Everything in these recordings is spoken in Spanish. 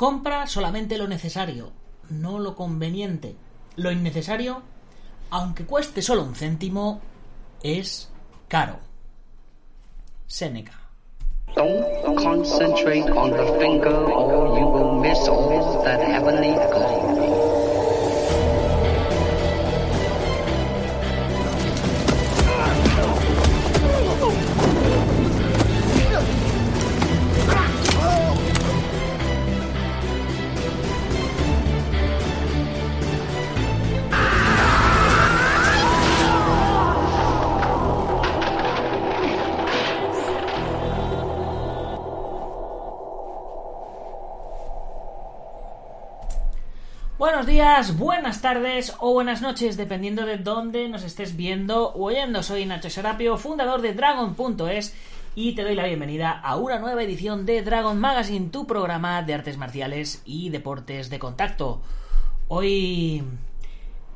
Compra solamente lo necesario, no lo conveniente. Lo innecesario, aunque cueste solo un céntimo, es caro. Seneca. Don't concentrate on the finger or you will miss all that heavenly glory. Buenos días, buenas tardes o buenas noches, dependiendo de dónde nos estés viendo o oyendo. Soy Nacho Serapio, fundador de Dragon.es y te doy la bienvenida a una nueva edición de Dragon Magazine, tu programa de artes marciales y deportes de contacto. Hoy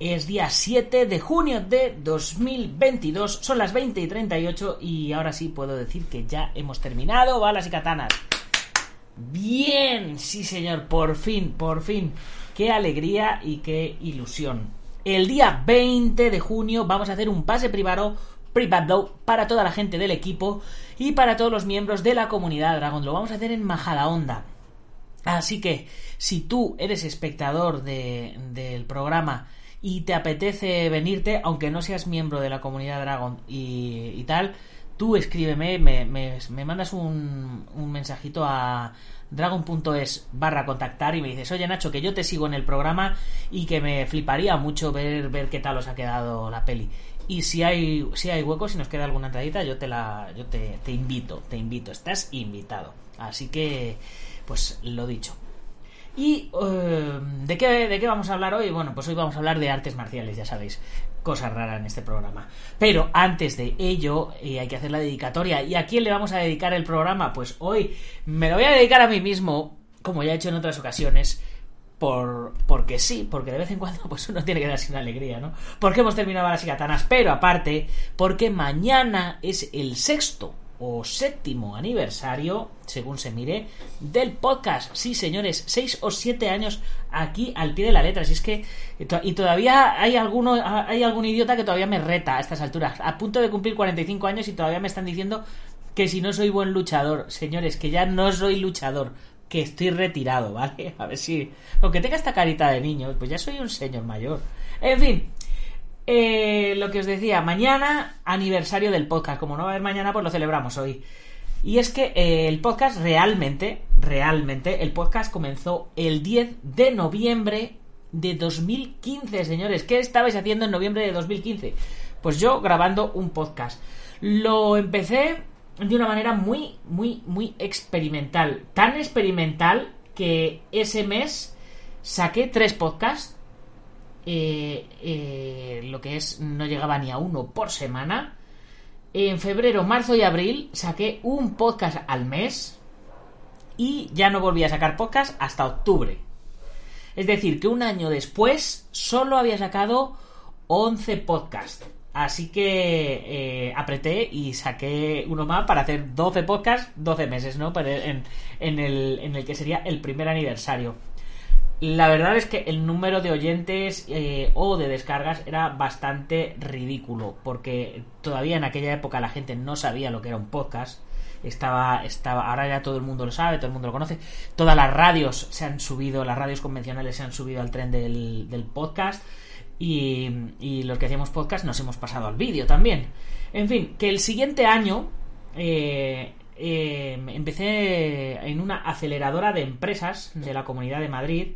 es día 7 de junio de 2022, son las 20 y 38 y ahora sí puedo decir que ya hemos terminado balas y katanas. Bien, sí señor, por fin, por fin. Qué alegría y qué ilusión. El día 20 de junio vamos a hacer un pase privado, privado para toda la gente del equipo y para todos los miembros de la comunidad Dragon. Lo vamos a hacer en Majadahonda. Así que, si tú eres espectador de- del programa y te apetece venirte, aunque no seas miembro de la comunidad Dragon y, y tal, tú escríbeme, me, me- me mandas un, un mensajito a dragon.es barra contactar y me dices, oye Nacho, que yo te sigo en el programa y que me fliparía mucho ver, ver qué tal os ha quedado la peli. Y si hay, si hay hueco, si nos queda alguna entradita, yo te la, yo te, te invito, te invito, estás invitado. Así que, pues lo dicho. ¿Y eh, ¿de, qué, de qué vamos a hablar hoy? Bueno, pues hoy vamos a hablar de artes marciales, ya sabéis, cosas raras en este programa. Pero antes de ello, eh, hay que hacer la dedicatoria. ¿Y a quién le vamos a dedicar el programa? Pues hoy me lo voy a dedicar a mí mismo, como ya he hecho en otras ocasiones, por, porque sí, porque de vez en cuando pues uno tiene que darse una alegría, ¿no? Porque hemos terminado las y katanas, pero aparte, porque mañana es el sexto o séptimo aniversario, según se mire, del podcast. Sí, señores, seis o siete años aquí al pie de la letra. Si es que y todavía hay alguno, hay algún idiota que todavía me reta a estas alturas. A punto de cumplir 45 años y todavía me están diciendo que si no soy buen luchador, señores, que ya no soy luchador, que estoy retirado, ¿vale? A ver si, aunque tenga esta carita de niño, pues ya soy un señor mayor. En fin, eh, lo que os decía, mañana aniversario del podcast. Como no va a haber mañana, pues lo celebramos hoy. Y es que eh, el podcast realmente, realmente, el podcast comenzó el 10 de noviembre de 2015, señores. ¿Qué estabais haciendo en noviembre de 2015? Pues yo grabando un podcast. Lo empecé de una manera muy, muy, muy experimental. Tan experimental que ese mes saqué tres podcasts eh, eh, lo que es no llegaba ni a uno por semana. En febrero, marzo y abril saqué un podcast al mes y ya no volví a sacar podcast hasta octubre. Es decir, que un año después solo había sacado 11 podcasts. Así que eh, apreté y saqué uno más para hacer 12 podcasts, 12 meses, ¿no? En, el, en el que sería el primer aniversario. La verdad es que el número de oyentes eh, o de descargas era bastante ridículo, porque todavía en aquella época la gente no sabía lo que era un podcast. Estaba, estaba, ahora ya todo el mundo lo sabe, todo el mundo lo conoce. Todas las radios se han subido, las radios convencionales se han subido al tren del, del podcast. Y, y, los que hacíamos podcast nos hemos pasado al vídeo también. En fin, que el siguiente año eh, eh, empecé en una aceleradora de empresas de la Comunidad de Madrid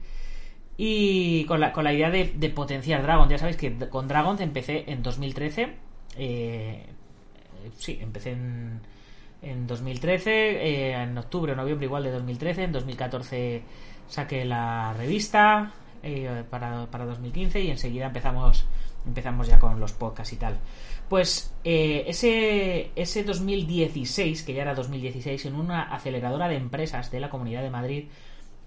y con la, con la idea de, potenciar Dragon. Ya sabéis que con Dragon empecé en 2013. Eh, sí, empecé en, en 2013, eh, en octubre o noviembre igual de 2013. En 2014 saqué la revista eh, para, para 2015 y enseguida empezamos empezamos ya con los podcasts y tal. Pues eh, ese, ese 2016, que ya era 2016, en una aceleradora de empresas de la Comunidad de Madrid,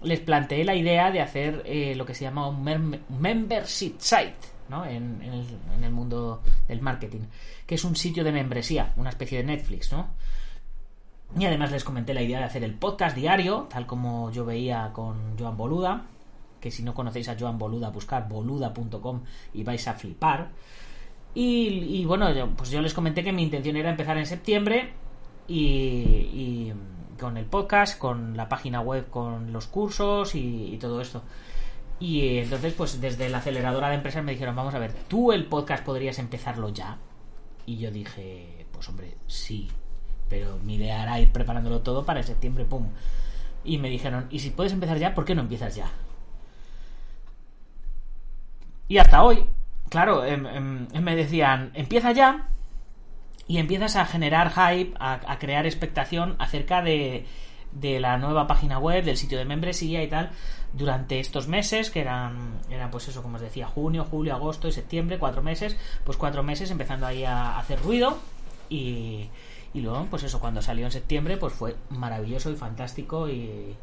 les planteé la idea de hacer eh, lo que se llama un mem membership site ¿no? en, en, el, en, el, mundo del marketing, que es un sitio de membresía, una especie de Netflix, ¿no? Y además les comenté la idea de hacer el podcast diario, tal como yo veía con Joan Boluda, que si no conocéis a Joan Boluda, buscar boluda.com y vais a flipar. Y, bueno, pues yo les comenté que mi intención era empezar en septiembre y, con el podcast, con la página web, con los cursos y, y todo esto. Y entonces, pues desde la aceleradora de empresas me dijeron, vamos a ver, tú el podcast podrías empezarlo ya. Y yo dije, pues hombre, sí, pero mi idea era ir preparándolo todo para septiembre, pum. Y me dijeron, ¿y si puedes empezar ya, por qué no empiezas ya? Y hasta hoy, claro, em, em, me decían, empieza ya y empiezas a generar hype, a, crear expectación acerca de, de, la nueva página web, del sitio de membresía y tal, durante estos meses, que eran, eran pues eso, como os decía, junio, julio, agosto y septiembre, cuatro meses, pues cuatro meses empezando ahí a hacer ruido y y luego, pues eso, cuando salió en septiembre, pues fue maravilloso y fantástico y,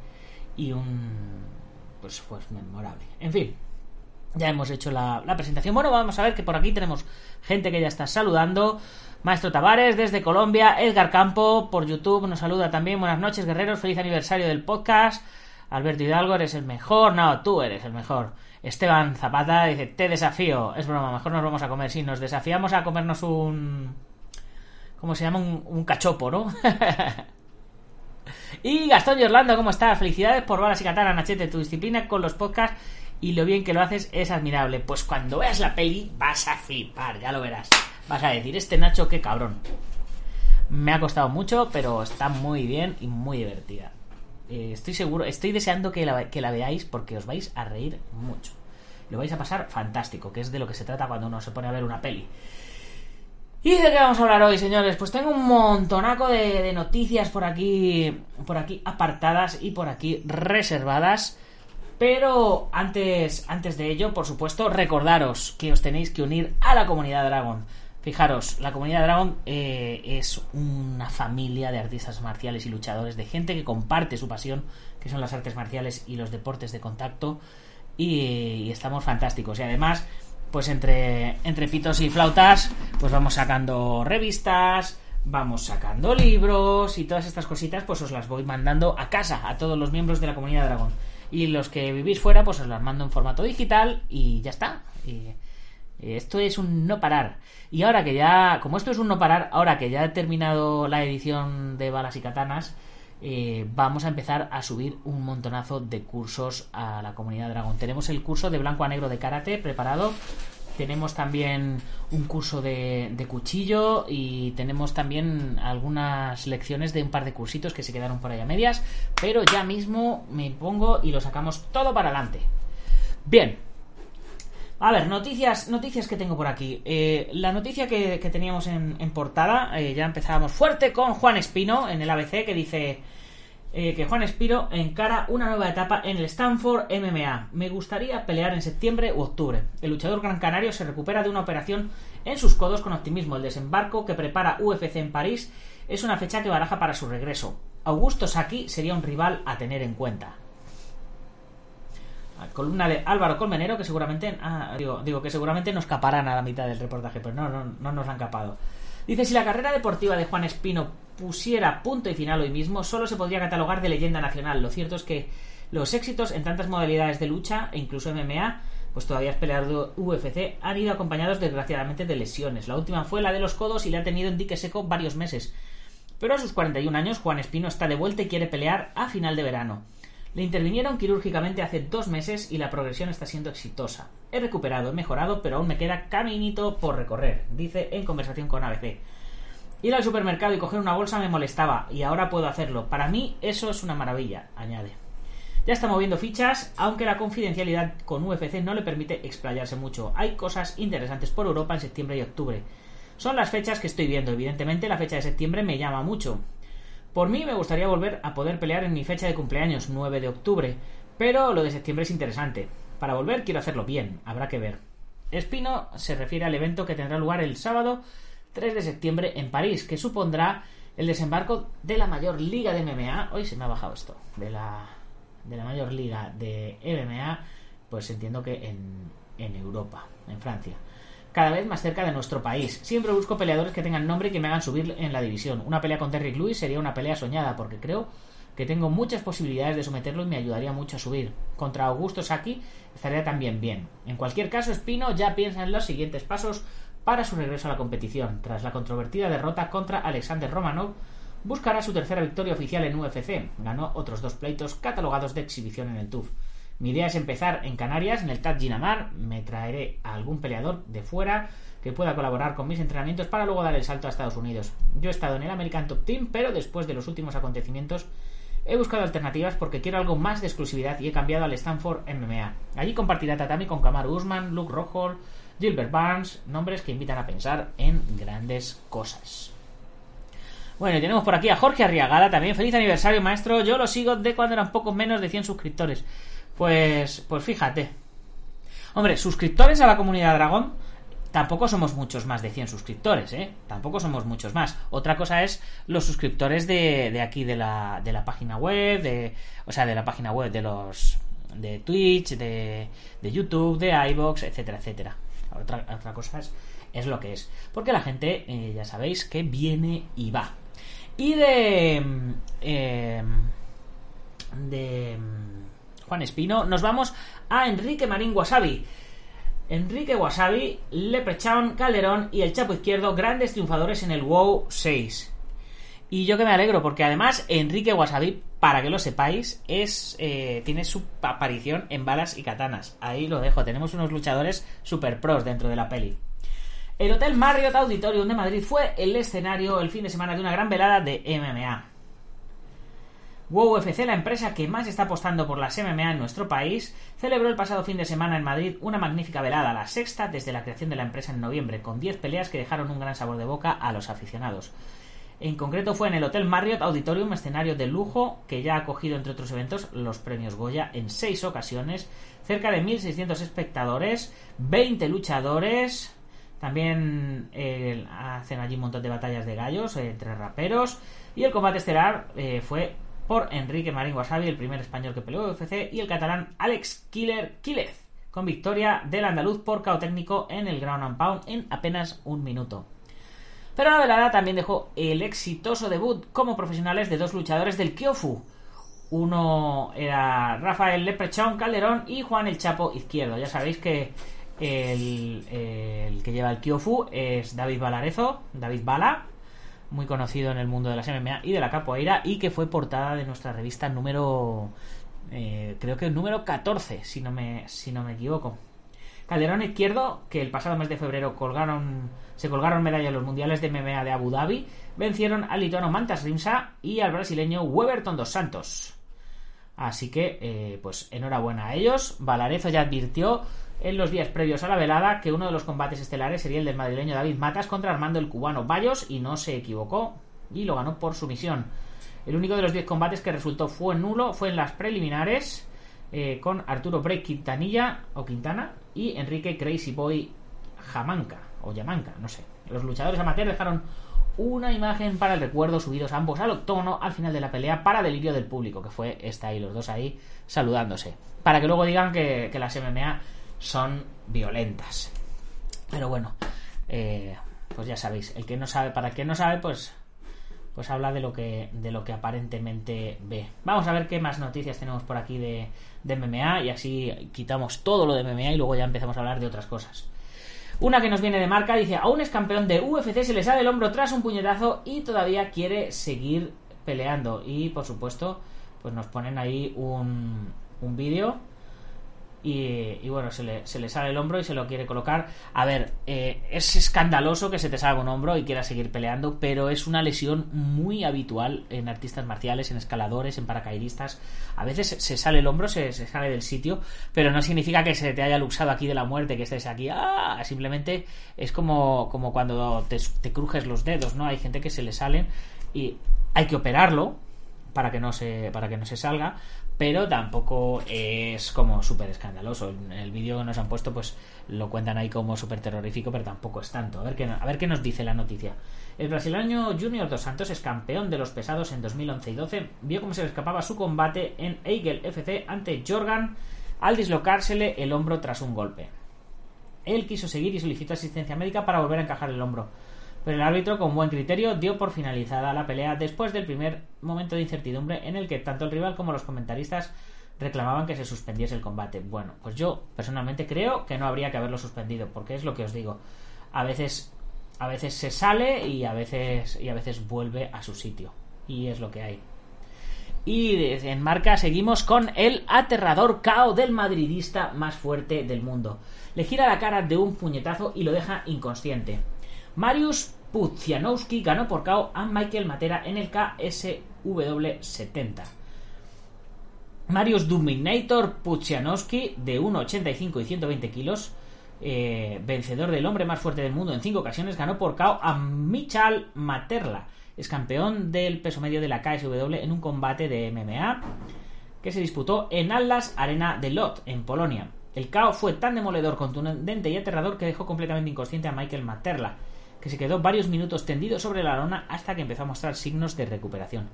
y un... pues fue memorable. En fin, ya hemos hecho la, presentación. Bueno, vamos a ver que por aquí tenemos gente que ya está saludando. Maestro Tavares desde Colombia, Edgar Campo por YouTube nos saluda también. Buenas noches, guerreros. Feliz aniversario del podcast. Alberto Hidalgo, eres el mejor. No, tú eres el mejor. Esteban Zapata dice, te desafío. Es broma, mejor nos vamos a comer. Si nos desafiamos a comernos un, ¿Cómo se llama? Un, cachopo, ¿no? y Gastón y Orlando, ¿cómo estás? Felicidades por Balas y Katana, Nachete. Tu disciplina con los podcasts y lo bien que lo haces es admirable. Pues cuando veas la peli vas a flipar, ya lo verás. Vas a decir, este Nacho, qué cabrón. Me ha costado mucho, pero está muy bien y muy divertida. Eh, estoy seguro, estoy deseando que la, que la veáis porque os vais a reír mucho. Lo vais a pasar fantástico, que es de lo que se trata cuando uno se pone a ver una peli. ¿Y de qué vamos a hablar hoy, señores? Pues tengo un montonaco de, noticias por aquí, por aquí apartadas y por aquí reservadas. Pero antes, antes de ello, por supuesto, recordaros que os tenéis que unir a la comunidad Dragon. Fijaros, la comunidad Dragon eh, es una familia de artistas marciales y luchadores, de gente que comparte su pasión, que son las artes marciales y los deportes de contacto. Y, y estamos fantásticos. Y además pues entre, entre pitos y flautas, pues vamos sacando revistas, vamos sacando libros y todas estas cositas, pues os las voy mandando a casa a todos los miembros de la comunidad Dragón. Y los que vivís fuera, pues os las mando en formato digital y ya está. Esto es un no parar. Y ahora que ya, como esto es un no parar, ahora que ya he terminado la edición de balas y katanas, eh, vamos a empezar a subir un montonazo de cursos a la comunidad Dragón. Tenemos el curso de blanco a negro de karate preparado. Tenemos también un curso de, cuchillo y tenemos también algunas lecciones de un par de cursitos que se quedaron por ahí a medias. Pero ya mismo me pongo y lo sacamos todo para adelante. Bien, a ver, noticias, noticias que tengo por aquí. Eh, la noticia que, teníamos en, portada, eh, ya empezábamos fuerte con Juan Espino en el ABC, que dice eh, que Juan Espino encara una nueva etapa en el Stanford MMA. Me gustaría pelear en septiembre u octubre. El luchador gran canario se recupera de una operación en sus codos con optimismo. El desembarco que prepara UFC en París es una fecha que baraja para su regreso. Augusto Saki sería un rival a tener en cuenta columna de Álvaro Colmenero, que seguramente, ah, digo, digo, que seguramente nos caparán a la mitad del reportaje, pero no, no, no nos han capado. Dice, si la carrera deportiva de Juan Espino pusiera punto y final hoy mismo, solo se podría catalogar de leyenda nacional. Lo cierto es que los éxitos en tantas modalidades de lucha, e incluso MMA, pues todavía es peleado UFC, han ido acompañados desgraciadamente de lesiones. La última fue la de los codos y le ha tenido en dique seco varios meses. Pero a sus 41 años, Juan Espino está de vuelta y quiere pelear a final de verano. Le intervinieron quirúrgicamente hace dos meses y la progresión está siendo exitosa. He recuperado, he mejorado, pero aún me queda caminito por recorrer, dice en conversación con ABC. Ir al supermercado y coger una bolsa me molestaba y ahora puedo hacerlo. Para mí eso es una maravilla, añade. Ya está moviendo fichas, aunque la confidencialidad con UFC no le permite explayarse mucho. Hay cosas interesantes por Europa en septiembre y octubre. Son las fechas que estoy viendo. Evidentemente la fecha de septiembre me llama mucho. Por mí me gustaría volver a poder pelear en mi fecha de cumpleaños, 9 de octubre, pero lo de septiembre es interesante. Para volver quiero hacerlo bien, habrá que ver. Espino se refiere al evento que tendrá lugar el sábado 3 de septiembre en París, que supondrá el desembarco de la mayor liga de MMA. Hoy se me ha bajado esto. De la, de la mayor liga de MMA, pues entiendo que en, en Europa, en Francia. cada vez más cerca de nuestro país. Siempre busco peleadores que tengan nombre y que me hagan subir en la división. Una pelea con Terry Lewis sería una pelea soñada porque creo que tengo muchas posibilidades de someterlo y me ayudaría mucho a subir. Contra Augusto Saki estaría también bien. En cualquier caso, Espino ya piensa en los siguientes pasos para su regreso a la competición. Tras la controvertida derrota contra Alexander Romanov, buscará su tercera victoria oficial en UFC. Ganó otros dos pleitos catalogados de exhibición en el TUF. Mi idea es empezar en Canarias, en el TAT Ginamar. Me traeré a algún peleador de fuera que pueda colaborar con mis entrenamientos para luego dar el salto a Estados Unidos. Yo he estado en el American Top Team, pero después de los últimos acontecimientos he buscado alternativas porque quiero algo más de exclusividad y he cambiado al Stanford MMA. Allí compartirá tatami con Kamaru Usman, Luke Rockhold, Gilbert Barnes, nombres que invitan a pensar en grandes cosas. Bueno, y tenemos por aquí a Jorge Arriagada también. Feliz aniversario, maestro. Yo lo sigo de cuando eran pocos menos de 100 suscriptores. Pues, pues fíjate. Hombre, suscriptores a la comunidad Dragón tampoco somos muchos más de 100 suscriptores, ¿eh? Tampoco somos muchos más. Otra cosa es los suscriptores de, de aquí de la, de la página web, de, o sea, de la página web de los de Twitch, de, de YouTube, de iBox, etcétera, etcétera. Otra, otra cosa es, es lo que es. Porque la gente, eh, ya sabéis, que viene y va. Y de... Eh, de Juan Espino, nos vamos a Enrique Marín Wasabi. Enrique Wasabi, Leprechaun, Calderón y el Chapo Izquierdo, grandes triunfadores en el WoW 6. Y yo que me alegro, porque además Enrique Wasabi, para que lo sepáis, es eh, tiene su aparición en balas y katanas. Ahí lo dejo, tenemos unos luchadores super pros dentro de la peli. El Hotel Marriott Auditorium de Madrid fue el escenario el fin de semana de una gran velada de MMA. WoW UFC, la empresa que más está apostando por las MMA en nuestro país, celebró el pasado fin de semana en Madrid una magnífica velada, la sexta desde la creación de la empresa en noviembre, con 10 peleas que dejaron un gran sabor de boca a los aficionados. En concreto fue en el Hotel Marriott Auditorium, escenario de lujo que ya ha acogido, entre otros eventos, los premios Goya en seis ocasiones, cerca de 1.600 espectadores, 20 luchadores, también eh, hacen allí un montón de batallas de gallos eh, entre raperos. Y el combate estelar eh, fue por Enrique Marín Wasabi, el primer español que peleó UFC, y el catalán Alex Killer Quílez, con victoria del andaluz por cao técnico en el ground and pound en apenas un minuto. Pero la velada también dejó el exitoso debut como profesionales de dos luchadores del Kyofu. Uno era Rafael Leprechaun Calderón y Juan el Chapo Izquierdo. Ya sabéis que el, que lleva el Kyofu es David Valarezo, David Bala, muy conocido en el mundo de las MMA y de la capoeira, y que fue portada de nuestra revista número. Eh, creo que número 14, si no me, si no me equivoco. Calderón Izquierdo, que el pasado mes de febrero colgaron, se colgaron medallas en los mundiales de MMA de Abu Dhabi, vencieron al lituano Mantas Rimsa y al brasileño Weberton dos Santos. Así que, eh, pues enhorabuena a ellos. Valarezo ya advirtió en los días previos a la velada que uno de los combates estelares sería el del madrileño David Matas contra Armando el cubano Bayos y no se equivocó y lo ganó por sumisión. El único de los 10 combates que resultó fue nulo fue en las preliminares eh, con Arturo Break Quintanilla o Quintana y Enrique Crazy Boy Jamanca o Yamanca, no sé. Los luchadores amateurs dejaron una imagen para el recuerdo subidos ambos al octógono al final de la pelea para delirio del público, que fue esta ahí, los dos ahí saludándose. Para que luego digan que, que las MMA son violentas. Pero bueno, eh, pues ya sabéis, el que no sabe, para el que no sabe, pues pues habla de lo que de lo que aparentemente ve. Vamos a ver qué más noticias tenemos por aquí de, de MMA y así quitamos todo lo de MMA y luego ya empezamos a hablar de otras cosas. Una que nos viene de marca dice, aún es campeón de UFC, se le sale el hombro tras un puñetazo y todavía quiere seguir peleando. Y por supuesto, pues nos ponen ahí un, un vídeo y, bueno, se le, se le, sale el hombro y se lo quiere colocar. A ver, eh, es escandaloso que se te salga un hombro y quieras seguir peleando, pero es una lesión muy habitual en artistas marciales, en escaladores, en paracaidistas. A veces se sale el hombro, se, se sale del sitio, pero no significa que se te haya luxado aquí de la muerte, que estés aquí. ¡Ah! Simplemente es como, como cuando te, te crujes los dedos, ¿no? Hay gente que se le salen y hay que operarlo para que no se para que no se salga pero tampoco es como súper escandaloso. En el vídeo que nos han puesto, pues lo cuentan ahí como súper terrorífico, pero tampoco es tanto. A ver, qué, nos dice la noticia. El brasileño Junior Dos Santos es campeón de los pesados en 2011 y 12. Vio cómo se le escapaba su combate en Eigel FC ante Jorgan al dislocársele el hombro tras un golpe. Él quiso seguir y solicitó asistencia médica para volver a encajar el hombro. Pero el árbitro, con buen criterio, dio por finalizada la pelea después del primer momento de incertidumbre en el que tanto el rival como los comentaristas reclamaban que se suspendiese el combate. Bueno, pues yo personalmente creo que no habría que haberlo suspendido, porque es lo que os digo. A veces, a veces se sale y a veces, y a veces vuelve a su sitio. Y es lo que hay. Y en marca seguimos con el aterrador KO del madridista más fuerte del mundo. Le gira la cara de un puñetazo y lo deja inconsciente. Marius Pudzianowski ganó por KO a Michael Matera en el KSW 70. Marius Dominator Pudzianowski, de 1,85 y 120 kilos, eh, vencedor del hombre más fuerte del mundo en cinco ocasiones, ganó por KO a Michal Materla, es campeón del peso medio de la KSW en un combate de MMA que se disputó en Atlas Arena de Lot, en Polonia. El KO fue tan demoledor, contundente y aterrador que dejó completamente inconsciente a Michael Materla, que se quedó varios minutos tendido sobre la lona hasta que empezó a mostrar signos de recuperación.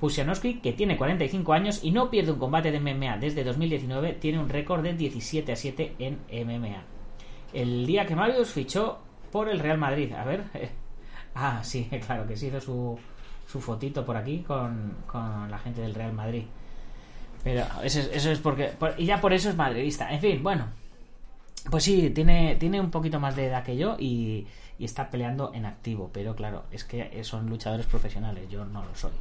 Pusianowski, que tiene 45 años y no pierde un combate de MMA desde 2019, tiene un récord de 17 a 7 en MMA. El día que Marius fichó por el Real Madrid. A ver. Ah, sí, claro, que se hizo su, su fotito por aquí con, con la gente del Real Madrid. Pero eso, eso es porque. y ya por eso es madridista. En fin, bueno. Pues sí, tiene, tiene un poquito más de edad que yo y, y está peleando en activo. Pero claro, es que son luchadores profesionales. Yo no lo soy.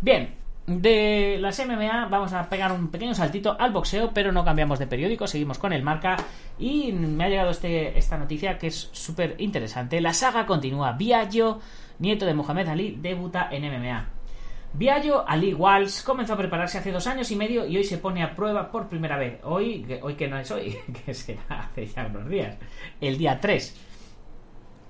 Bien, de las MMA vamos a pegar un pequeño saltito al boxeo, pero no cambiamos de periódico, seguimos con el marca y me ha llegado este, esta noticia que es súper interesante. La saga continúa. Biagio, nieto de Mohamed Ali, debuta en MMA. Biagio Ali Walsh comenzó a prepararse hace dos años y medio y hoy se pone a prueba por primera vez. Hoy, hoy que no es hoy, que será hace ya unos días, el día 3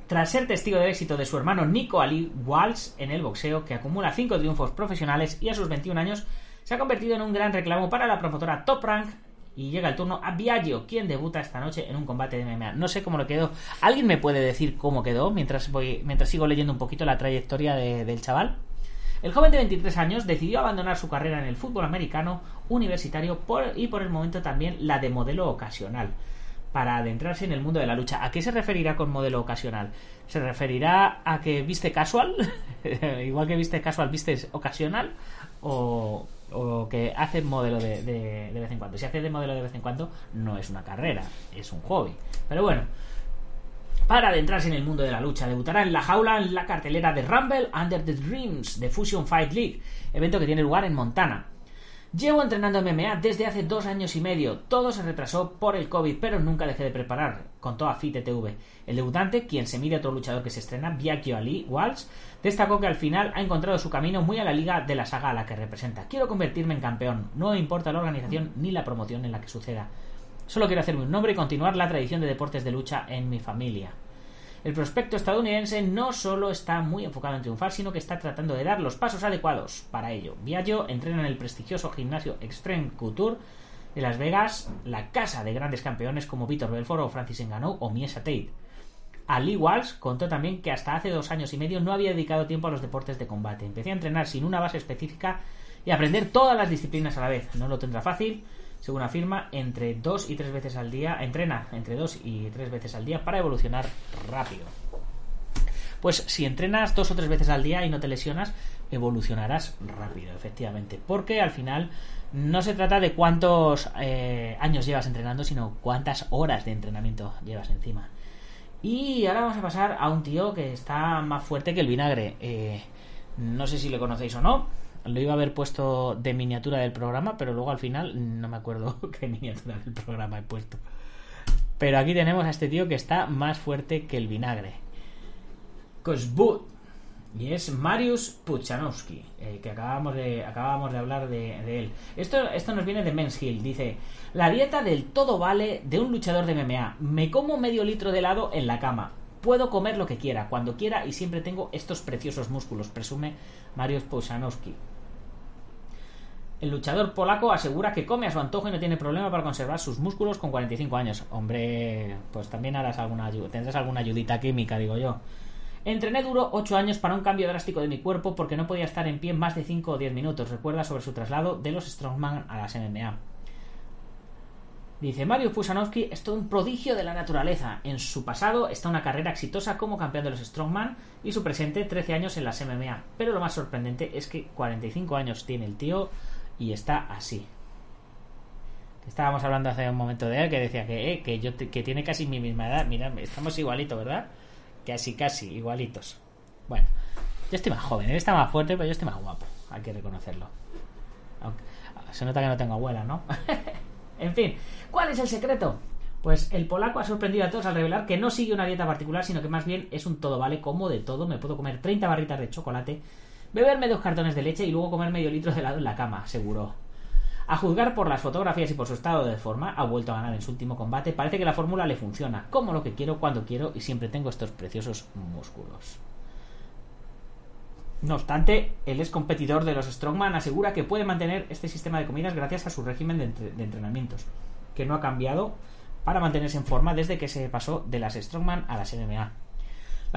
tras ser testigo del éxito de su hermano Nico Ali Walsh en el boxeo, que acumula 5 triunfos profesionales y a sus 21 años se ha convertido en un gran reclamo para la promotora Top Rank. Y llega el turno a Biagio, quien debuta esta noche en un combate de MMA. No sé cómo lo quedó. ¿Alguien me puede decir cómo quedó mientras, mientras sigo leyendo un poquito la trayectoria del chaval? El joven de 23 años decidió abandonar su carrera en el fútbol americano universitario y por el momento también la de modelo ocasional para adentrarse en el mundo de la lucha. ¿A qué se referirá con modelo ocasional? ¿Se referirá a que viste casual? Igual que viste casual, viste ocasional? ¿O, que hace modelo de, de, vez en cuando? Si hace de modelo de vez en cuando, no es una carrera, es un hobby. Pero bueno, para adentrarse en el mundo de la lucha. Debutará en la jaula en la cartelera de Rumble Under the Dreams de Fusion Fight League, evento que tiene lugar en Montana. Llevo entrenando MMA desde hace dos años y medio. Todo se retrasó por el COVID, pero nunca dejé de preparar, contó a FITTV. El debutante, quien se mide a otro luchador que se estrena, Biakio Ali Walsh, destacó que al final ha encontrado su camino muy a la liga de la saga a la que representa. Quiero convertirme en campeón, no importa la organización ni la promoción en la que suceda. Solo quiero hacerme un nombre y continuar la tradición de deportes de lucha en mi familia. El prospecto estadounidense no solo está muy enfocado en triunfar, sino que está tratando de dar los pasos adecuados para ello. Viaggio entrena en el prestigioso gimnasio Extreme Couture de Las Vegas, la casa de grandes campeones como Vitor Belfort o Francis Ngannou o Miesa Tate. Ali Walsh contó también que hasta hace dos años y medio no había dedicado tiempo a los deportes de combate. Empecé a entrenar sin una base específica y aprender todas las disciplinas a la vez. No lo tendrá fácil, según afirma, entre dos y tres veces al día, entrena entre dos y tres veces al día para evolucionar rápido. Pues si entrenas dos o tres veces al día y no te lesionas, evolucionarás rápido, efectivamente. Porque al final no se trata de cuántos eh, años llevas entrenando, sino cuántas horas de entrenamiento llevas encima. Y ahora vamos a pasar a un tío que está más fuerte que el vinagre. Eh, no sé si le conocéis o no. Lo iba a haber puesto de miniatura del programa, pero luego al final no me acuerdo qué miniatura del programa he puesto. Pero aquí tenemos a este tío que está más fuerte que el vinagre. Cosbut. Y es Marius Puchanowski, eh, que acabamos de, acabamos de hablar de, él. Esto, esto nos viene de Men's Hill. Dice, la dieta del todo vale de un luchador de MMA. Me como medio litro de helado en la cama. Puedo comer lo que quiera, cuando quiera y siempre tengo estos preciosos músculos, presume Marius Puchanowski. El luchador polaco asegura que come a su antojo y no tiene problema para conservar sus músculos con 45 años. Hombre, pues también harás alguna tendrás alguna ayudita química, digo yo. Entrené duro 8 años para un cambio drástico de mi cuerpo porque no podía estar en pie más de 5 o 10 minutos. Recuerda sobre su traslado de los Strongman a las MMA. Dice, Mario Pusanowski es todo un prodigio de la naturaleza. En su pasado está una carrera exitosa como campeón de los Strongman y su presente 13 años en las MMA. Pero lo más sorprendente es que 45 años tiene el tío y está así. Estábamos hablando hace un momento de él que decía que, eh, que, yo que tiene casi mi misma edad. Mira, estamos igualitos, ¿verdad? Casi, casi, igualitos. Bueno, yo estoy más joven, él está más fuerte, pero yo estoy más guapo. Hay que reconocerlo. se nota que no tengo abuela, ¿no? En fin, ¿cuál es el secreto? Pues el polaco ha sorprendido a todos al revelar que no sigue una dieta particular, sino que más bien es un todo vale como de todo. Me puedo comer 30 barritas de chocolate, beberme dos cartones de leche y luego comer medio litro de helado en la cama, aseguró. A juzgar por las fotografías y por su estado de forma, ha vuelto a ganar en su último combate. Parece que la fórmula le funciona, como lo que quiero, cuando quiero y siempre tengo estos preciosos músculos. No obstante, el ex competidor de los Strongman asegura que puede mantener este sistema de comidas gracias a su régimen de, entrenamientos, que no ha cambiado para mantenerse en forma desde que se pasó de las Strongman a las MMA.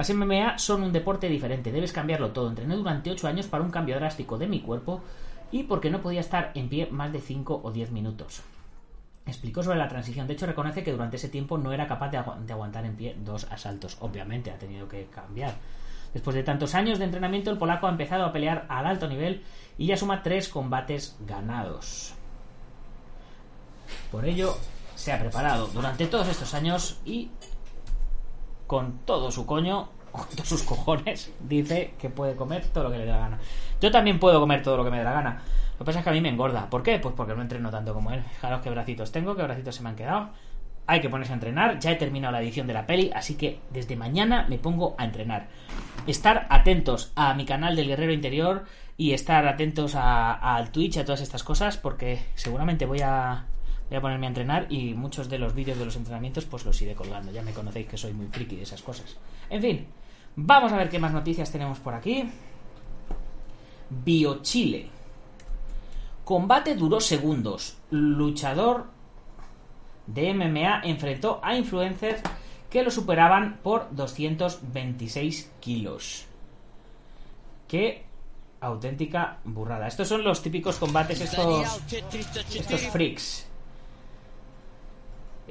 Las MMA son un deporte diferente, debes cambiarlo todo. Entrené durante 8 años para un cambio drástico de mi cuerpo y porque no podía estar en pie más de 5 o 10 minutos. Explicó sobre la transición. De hecho, reconoce que durante ese tiempo no era capaz de aguantar en pie dos asaltos. Obviamente, ha tenido que cambiar. Después de tantos años de entrenamiento, el polaco ha empezado a pelear al alto nivel y ya suma tres combates ganados. Por ello, se ha preparado durante todos estos años y con todo su coño, con todos sus cojones, dice que puede comer todo lo que le dé la gana. Yo también puedo comer todo lo que me dé la gana. Lo que pasa es que a mí me engorda. ¿Por qué? Pues porque no entreno tanto como él. Fijaros qué bracitos tengo, qué bracitos se me han quedado hay que ponerse a entrenar. Ya he terminado la edición de la peli, así que desde mañana me pongo a entrenar. Estar atentos a mi canal del Guerrero Interior y estar atentos al Twitch, a todas estas cosas, porque seguramente voy a, voy a ponerme a entrenar y muchos de los vídeos de los entrenamientos pues los iré colgando. Ya me conocéis que soy muy friki de esas cosas. En fin, vamos a ver qué más noticias tenemos por aquí. Biochile. Combate duró segundos. Luchador de MMA enfrentó a influencers que lo superaban por 226 kilos. Qué auténtica burrada. Estos son los típicos combates, estos, estos freaks.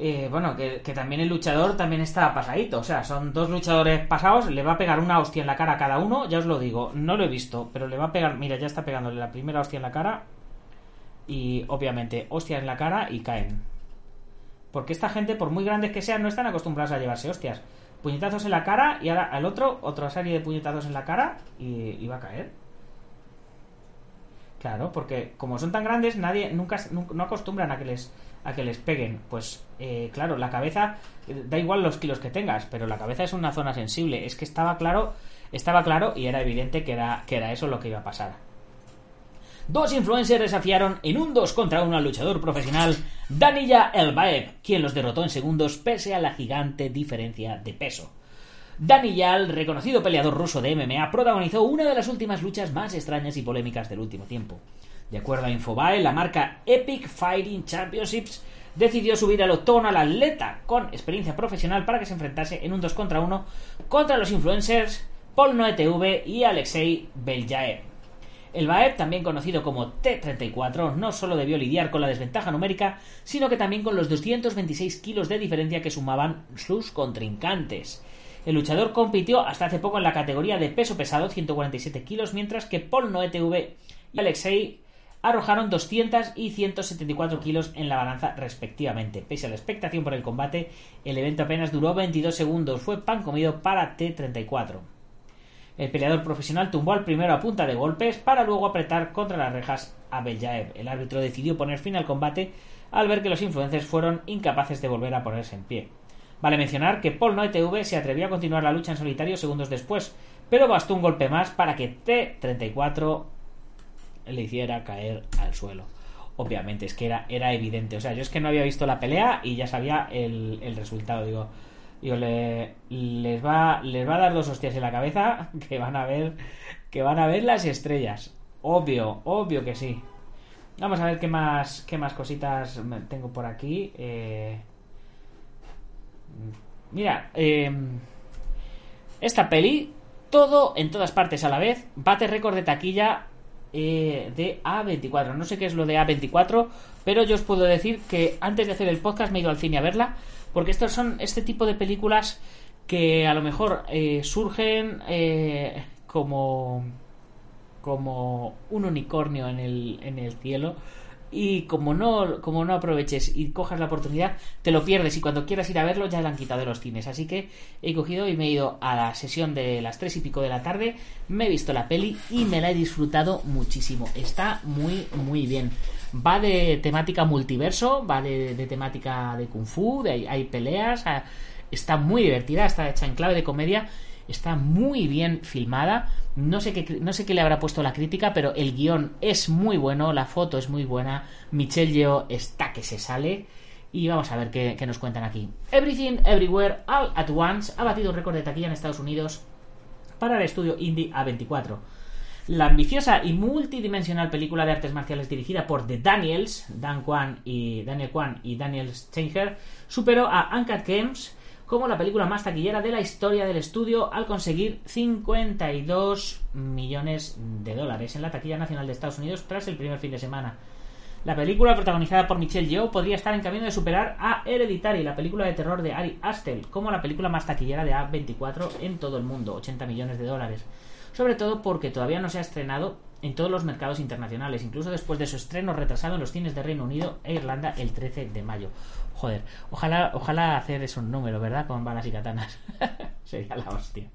Eh, bueno, que, también el luchador también está pasadito. O sea, son dos luchadores pasados. Le va a pegar una hostia en la cara a cada uno. Ya os lo digo, no lo he visto, pero le va a pegar. Mira, ya está pegándole la primera hostia en la cara. Y obviamente, hostia en la cara y caen. Porque esta gente, por muy grandes que sean, no están acostumbrados a llevarse hostias. Puñetazos en la cara y ahora al otro, otra serie de puñetazos en la cara y, va a caer. Claro, porque como son tan grandes, nadie nunca no acostumbran a que les a que les peguen. Pues eh, claro, la cabeza da igual los kilos que tengas, pero la cabeza es una zona sensible. Es que estaba claro, estaba claro y era evidente que era que era eso lo que iba a pasar. Dos influencers desafiaron en un 2 contra 1 al luchador profesional Danilla Elbaev, quien los derrotó en segundos pese a la gigante diferencia de peso. Daniyal, reconocido peleador ruso de MMA, protagonizó una de las últimas luchas más extrañas y polémicas del último tiempo. De acuerdo a Infobae, la marca Epic Fighting Championships decidió subir al octógono al atleta con experiencia profesional para que se enfrentase en un 2 contra 1 contra los influencers Paul Noetv y Alexei Beljaev. El Baeb, también conocido como T-34, no solo debió lidiar con la desventaja numérica, sino que también con los 226 kilos de diferencia que sumaban sus contrincantes. El luchador compitió hasta hace poco en la categoría de peso pesado, 147 kilos, mientras que Paul Noetv y Alexei arrojaron 200 y 174 kilos en la balanza respectivamente. Pese a la expectación por el combate, el evento apenas duró 22 segundos. Fue pan comido para T-34. El peleador profesional tumbó al primero a punta de golpes para luego apretar contra las rejas a Beljaev. El árbitro decidió poner fin al combate al ver que los influencers fueron incapaces de volver a ponerse en pie. Vale mencionar que Paul Noetv se atrevió a continuar la lucha en solitario segundos después, pero bastó un golpe más para que T-34 le hiciera caer al suelo. Obviamente, es que era, era evidente. O sea, yo es que no había visto la pelea y ya sabía el, el resultado. Digo, Digo, le, les, va, les va a dar dos hostias en la cabeza que van a ver que van a ver las estrellas. Obvio, obvio que sí. Vamos a ver qué más, qué más cositas tengo por aquí. Eh, mira, em, esta peli, todo en todas partes a la vez, bate récord de taquilla eh, de A24. No sé qué es lo de A24, pero yo os puedo decir que antes de hacer el podcast me he ido al cine a verla, porque estos son este tipo de películas que a lo mejor eh, surgen eh, como como un unicornio en el, en el cielo y como no, como no aproveches y cojas la oportunidad, te lo pierdes y cuando quieras ir a verlo ya lo han quitado de los cines. Así que he cogido y me he ido a la sesión de las tres y pico de la tarde, me he visto la peli y me la he disfrutado muchísimo. Está muy, muy bien. Va de temática multiverso, va de, temática de kung fu, de, hay peleas, está muy divertida, está hecha en clave de comedia está muy bien filmada. No sé, qué, no sé qué le habrá puesto la crítica, pero el guion es muy bueno, la foto es muy buena. Michelle Yeoh está que se sale. Y vamos a ver qué, nos cuentan aquí. Everything, Everywhere, All at Once ha batido un récord de taquilla en Estados Unidos para el estudio indie A24. La ambiciosa y multidimensional película de artes marciales dirigida por The Daniels, Dan Kwan y Daniel Kwan y Daniel Stenger, superó a Uncut Games como la película más taquillera de la historia del estudio al conseguir 52 millones de dólares en la taquilla nacional de Estados Unidos tras el primer fin de semana. La película protagonizada por Michelle Yeoh podría estar en camino de superar a Hereditary, la película de terror de Ari Aster, como la película más taquillera de A24 en todo el mundo, 80 millones de dólares. Sobre todo porque todavía no se ha estrenado en todos los mercados internacionales, incluso después de su estreno retrasado en los cines de Reino Unido e Irlanda el 13 de mayo. Joder, ojalá, ojalá hacer eso un número, ¿verdad? Con balas y katanas. Sería la hostia.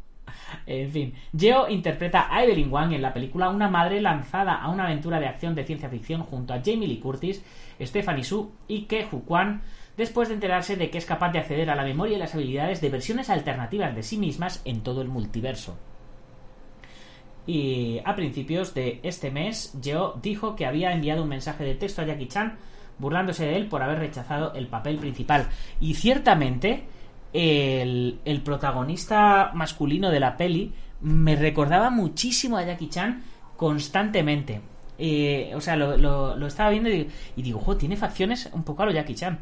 En fin, Geo interpreta a Evelyn Wang en la película, una madre lanzada a una aventura de acción de ciencia ficción junto a Jamie Lee Curtis, Stephanie Su y Ke Hu Kwan, después de enterarse de que es capaz de acceder a la memoria y las habilidades de versiones alternativas de sí mismas en todo el multiverso. Y a principios de este mes, Geo dijo que había enviado un mensaje de texto a Jackie Chan burlándose de él por haber rechazado el papel principal. Y ciertamente, el, protagonista masculino de la peli me recordaba muchísimo a Jackie Chan constantemente. Eh, o sea, lo, estaba viendo y, digo, jo, tiene facciones un poco a lo Jackie Chan.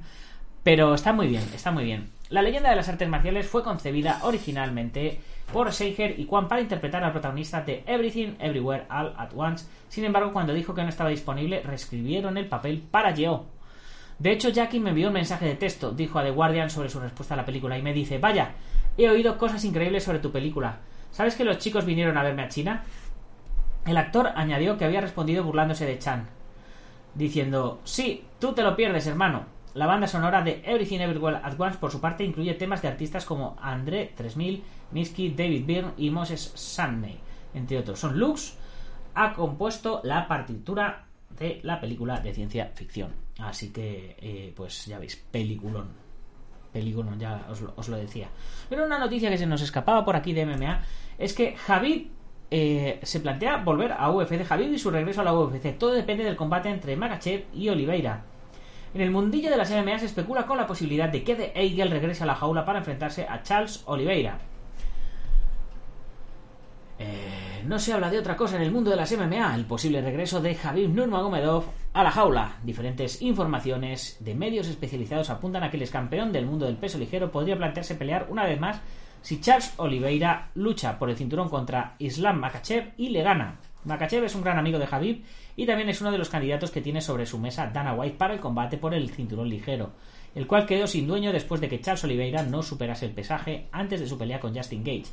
Pero está muy bien, está muy bien. La leyenda de las artes marciales fue concebida originalmente por Seiger y Kwan para interpretar al protagonista de Everything Everywhere All at Once. Sin embargo, cuando dijo que no estaba disponible, reescribieron el papel para Yeo. De hecho, Jackie me envió un mensaje de texto, dijo a The Guardian sobre su respuesta a la película, y me dice, vaya, he oído cosas increíbles sobre tu película. ¿Sabes que los chicos vinieron a verme a China? El actor añadió que había respondido burlándose de Chan, diciendo, sí, tú te lo pierdes, hermano. La banda sonora de Everything Everywhere at Once, por su parte, incluye temas de artistas como André 3000, Miski, David Byrne y Moses Sandney, entre otros. Son Lux ha compuesto la partitura de la película de ciencia ficción. Así que, eh, pues ya veis, peliculón. Peliculón, ya os lo, decía. Pero una noticia que se nos escapaba por aquí de MMA es que Javid eh, se plantea volver a UFC. Javid y su regreso a la UFC. Todo depende del combate entre Makachev y Oliveira. En el mundillo de las MMA se especula con la posibilidad de que The Eagle regrese a la jaula para enfrentarse a Charles Oliveira. Eh, no se habla de otra cosa en el mundo de las MMA, el posible regreso de Javier Nurmagomedov a la jaula. Diferentes informaciones de medios especializados apuntan a que el campeón del mundo del peso ligero podría plantearse pelear una vez más si Charles Oliveira lucha por el cinturón contra Islam Makachev y le gana. Makachev es un gran amigo de Javib y también es uno de los candidatos que tiene sobre su mesa Dana White para el combate por el cinturón ligero, el cual quedó sin dueño después de que Charles Oliveira no superase el pesaje antes de su pelea con Justin Gage.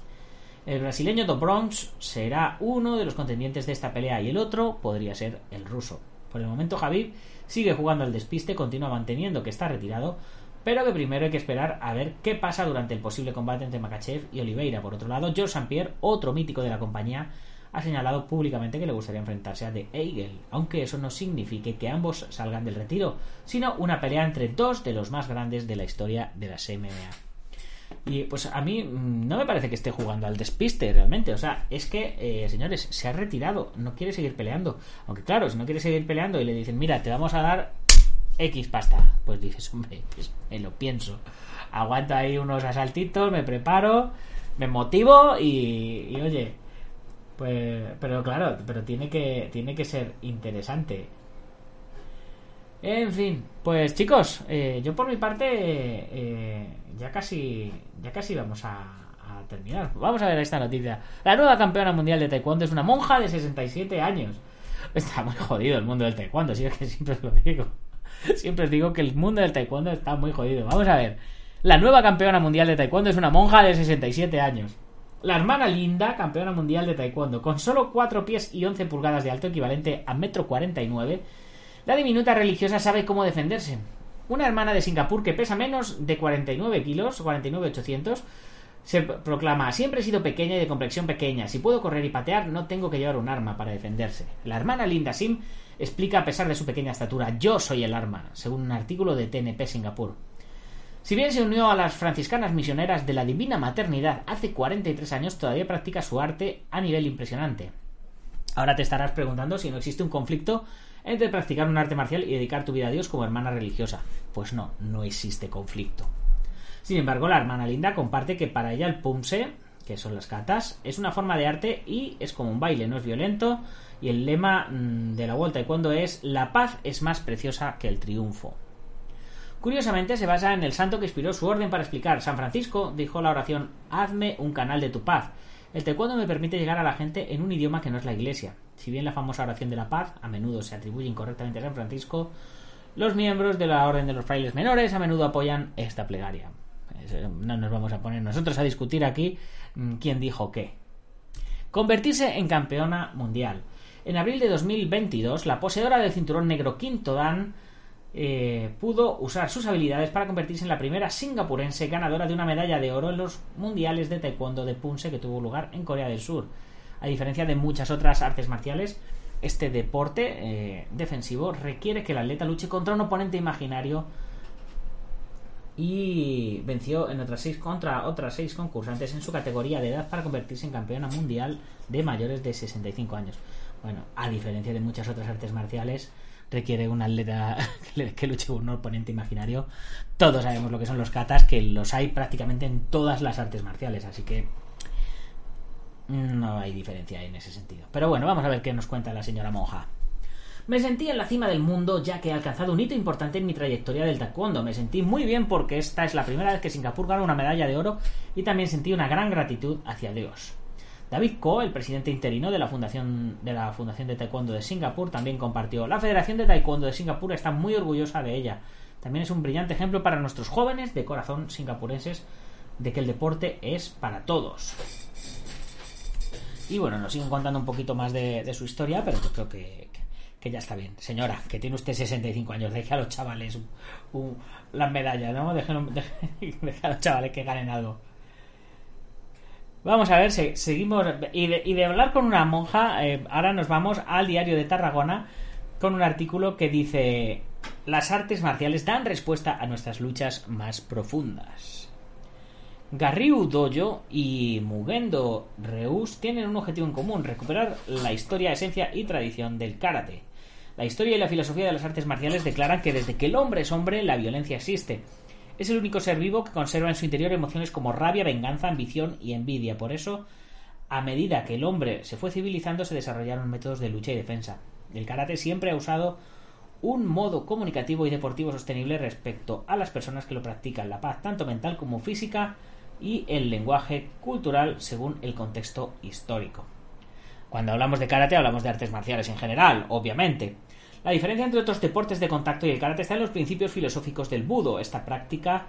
El brasileño Do Bronx será uno de los contendientes de esta pelea y el otro podría ser el ruso. Por el momento Javib sigue jugando al despiste, continúa manteniendo que está retirado, pero que primero hay que esperar a ver qué pasa durante el posible combate entre Makachev y Oliveira. Por otro lado, George St. Pierre, otro mítico de la compañía, ha señalado públicamente que le gustaría enfrentarse a The Eagle, aunque eso no signifique que ambos salgan del retiro, sino una pelea entre dos de los más grandes de la historia de las MMA. Y pues a mí mm, no me parece que esté jugando al despiste realmente. O sea, es que, eh, señores, se ha retirado, no quiere seguir peleando. Aunque claro, si no quiere seguir peleando y le dicen, mira, te vamos a dar X pasta, pues dices, hombre, pues me lo pienso. Aguanto ahí unos asaltitos, me preparo, me motivo y, y oye, pues, pero claro, pero tiene que, tiene que ser interesante. En fin, pues chicos, eh, yo por mi parte eh, ya casi, ya casi vamos a, a, terminar. Vamos a ver esta noticia. La nueva campeona mundial de taekwondo es una monja de 67 años. Está muy jodido el mundo del taekwondo, sí, es que siempre os lo digo. Siempre os digo que el mundo del taekwondo está muy jodido. Vamos a ver. La nueva campeona mundial de taekwondo es una monja de 67 años. La hermana Linda, campeona mundial de taekwondo, con solo 4 pies y 11 pulgadas de alto, equivalente a metro 49, la diminuta religiosa sabe cómo defenderse. Una hermana de Singapur que pesa menos de 49 kilos, 49,800, se proclama, siempre he sido pequeña y de complexión pequeña. Si puedo correr y patear, no tengo que llevar un arma para defenderse. La hermana Linda Sim explica a pesar de su pequeña estatura, yo soy el arma, según un artículo de TNP Singapur. Si bien se unió a las franciscanas misioneras de la Divina Maternidad hace 43 años, todavía practica su arte a nivel impresionante. Ahora te estarás preguntando si no existe un conflicto entre practicar un arte marcial y dedicar tu vida a Dios como hermana religiosa. Pues no, no existe conflicto. Sin embargo, la hermana Linda comparte que para ella el pumse, que son las catas, es una forma de arte y es como un baile, no es violento. Y el lema mm, de la vuelta y cuando es la paz es más preciosa que el triunfo. Curiosamente se basa en el santo que inspiró su orden para explicar. San Francisco dijo la oración Hazme un canal de tu paz. El taekwondo me permite llegar a la gente en un idioma que no es la iglesia. Si bien la famosa oración de la paz a menudo se atribuye incorrectamente a San Francisco, los miembros de la Orden de los Frailes Menores a menudo apoyan esta plegaria. No nos vamos a poner nosotros a discutir aquí mm, quién dijo qué. Convertirse en campeona mundial. En abril de 2022, la poseedora del cinturón negro Quinto Dan eh, pudo usar sus habilidades para convertirse en la primera singapurense ganadora de una medalla de oro en los mundiales de taekwondo de Punse que tuvo lugar en Corea del Sur. A diferencia de muchas otras artes marciales, este deporte eh, defensivo requiere que el atleta luche contra un oponente imaginario y venció en otras seis contra otras seis concursantes en su categoría de edad para convertirse en campeona mundial de mayores de 65 años. Bueno, a diferencia de muchas otras artes marciales, requiere un atleta que luche con un oponente imaginario. Todos sabemos lo que son los katas, que los hay prácticamente en todas las artes marciales, así que no hay diferencia en ese sentido. Pero bueno, vamos a ver qué nos cuenta la señora monja. Me sentí en la cima del mundo ya que he alcanzado un hito importante en mi trayectoria del taekwondo. Me sentí muy bien porque esta es la primera vez que Singapur gana una medalla de oro y también sentí una gran gratitud hacia Dios. David Ko, el presidente interino de la Fundación de la Fundación de Taekwondo de Singapur, también compartió. La Federación de Taekwondo de Singapur está muy orgullosa de ella. También es un brillante ejemplo para nuestros jóvenes de corazón singapurenses de que el deporte es para todos. Y bueno, nos siguen contando un poquito más de, su historia, pero yo creo que, ya está bien. Señora, que tiene usted 65 años, deje a los chavales las medallas, ¿no? Deje, a los chavales que ganen algo. Vamos a ver, seguimos. Y de, hablar con una monja, eh, ahora nos vamos al diario de Tarragona con un artículo que dice: Las artes marciales dan respuesta a nuestras luchas más profundas. Garriu Dojo y Mugendo Reus tienen un objetivo en común: recuperar la historia, esencia y tradición del karate. La historia y la filosofía de las artes marciales declaran que desde que el hombre es hombre, la violencia existe es el único ser vivo que conserva en su interior emociones como rabia, venganza, ambición y envidia. Por eso, a medida que el hombre se fue civilizando, se desarrollaron métodos de lucha y defensa. El karate siempre ha usado un modo comunicativo y deportivo sostenible respecto a las personas que lo practican, la paz tanto mental como física y el lenguaje cultural según el contexto histórico. Cuando hablamos de karate hablamos de artes marciales en general, obviamente, la diferencia entre otros deportes de contacto y el karate está en los principios filosóficos del budo. Esta práctica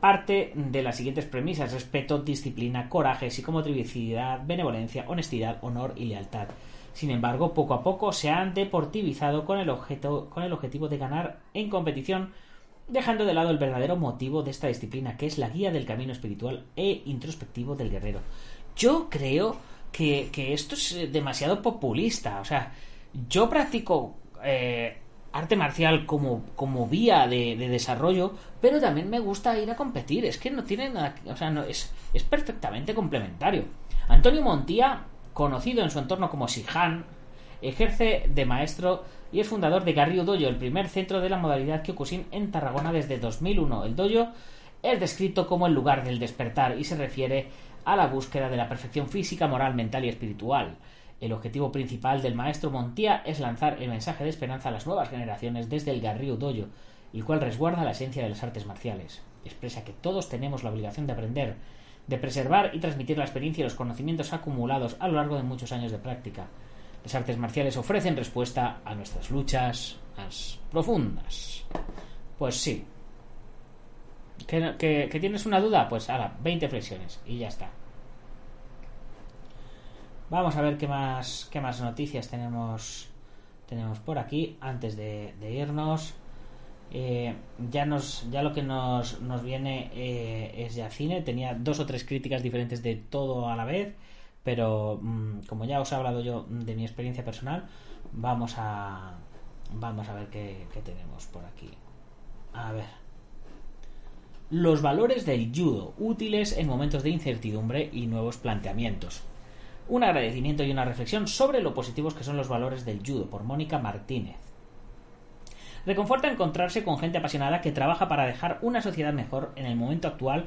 parte de las siguientes premisas: respeto, disciplina, coraje, psicomotricidad, benevolencia, honestidad, honor y lealtad. Sin embargo, poco a poco se han deportivizado con el, objeto, con el objetivo de ganar en competición, dejando de lado el verdadero motivo de esta disciplina, que es la guía del camino espiritual e introspectivo del guerrero. Yo creo que, que esto es demasiado populista. O sea, yo practico eh, arte marcial como, como vía de, desarrollo, pero también me gusta ir a competir. Es que no tiene nada. O sea, no, es, es perfectamente complementario. Antonio Montía, conocido en su entorno como Sihan, ejerce de maestro y es fundador de Garrido Dojo, el primer centro de la modalidad Kyokushin en Tarragona desde 2001. El dojo es descrito como el lugar del despertar y se refiere a la búsqueda de la perfección física, moral, mental y espiritual. El objetivo principal del maestro Montía es lanzar el mensaje de esperanza a las nuevas generaciones desde el Garrido Dojo, el cual resguarda la esencia de las artes marciales. Expresa que todos tenemos la obligación de aprender, de preservar y transmitir la experiencia y los conocimientos acumulados a lo largo de muchos años de práctica. Las artes marciales ofrecen respuesta a nuestras luchas más profundas. Pues sí. ¿Que, que- que tienes una duda? Pues ahora, 20 flexiones y ya está. Vamos a ver qué más, qué más noticias tenemos, tenemos por aquí antes de, irnos. Eh, ya nos ya lo que nos, nos viene eh, es ya cine. Tenía dos o tres críticas diferentes de todo a la vez, pero mm, como ya os he hablado yo de mi experiencia personal, vamos a vamos a ver qué tenemos por aquí. A ver. Los valores del judo, útiles en momentos de incertidumbre y nuevos planteamientos. Un agradecimiento y una reflexión sobre lo positivos que son los valores del judo por Mónica Martínez. Reconforta encontrarse con gente apasionada que trabaja para dejar una sociedad mejor en el momento actual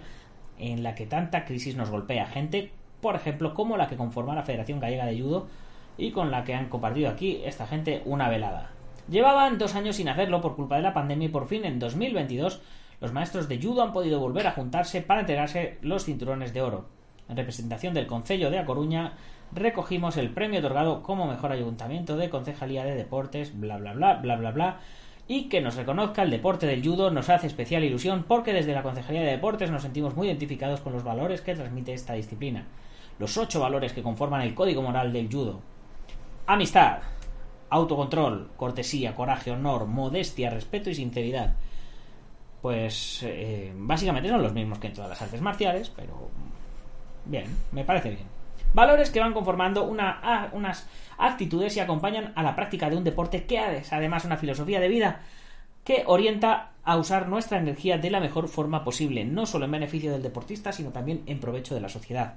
en la que tanta crisis nos golpea. Gente, por ejemplo, como la que conforma la Federación Gallega de Judo y con la que han compartido aquí esta gente una velada. Llevaban dos años sin hacerlo por culpa de la pandemia y por fin en 2022 los maestros de judo han podido volver a juntarse para entregarse los cinturones de oro. En representación del Concello de A Coruña recogimos el premio otorgado como mejor ayuntamiento de Concejalía de Deportes, bla bla bla bla bla bla. Y que nos reconozca el deporte del judo nos hace especial ilusión porque desde la Concejalía de Deportes nos sentimos muy identificados con los valores que transmite esta disciplina. Los ocho valores que conforman el código moral del judo. Amistad, autocontrol, cortesía, coraje, honor, modestia, respeto y sinceridad. Pues eh, básicamente son los mismos que en todas las artes marciales, pero bien, me parece bien. Valores que van conformando una, unas actitudes y acompañan a la práctica de un deporte que es además una filosofía de vida que orienta a usar nuestra energía de la mejor forma posible, no solo en beneficio del deportista, sino también en provecho de la sociedad.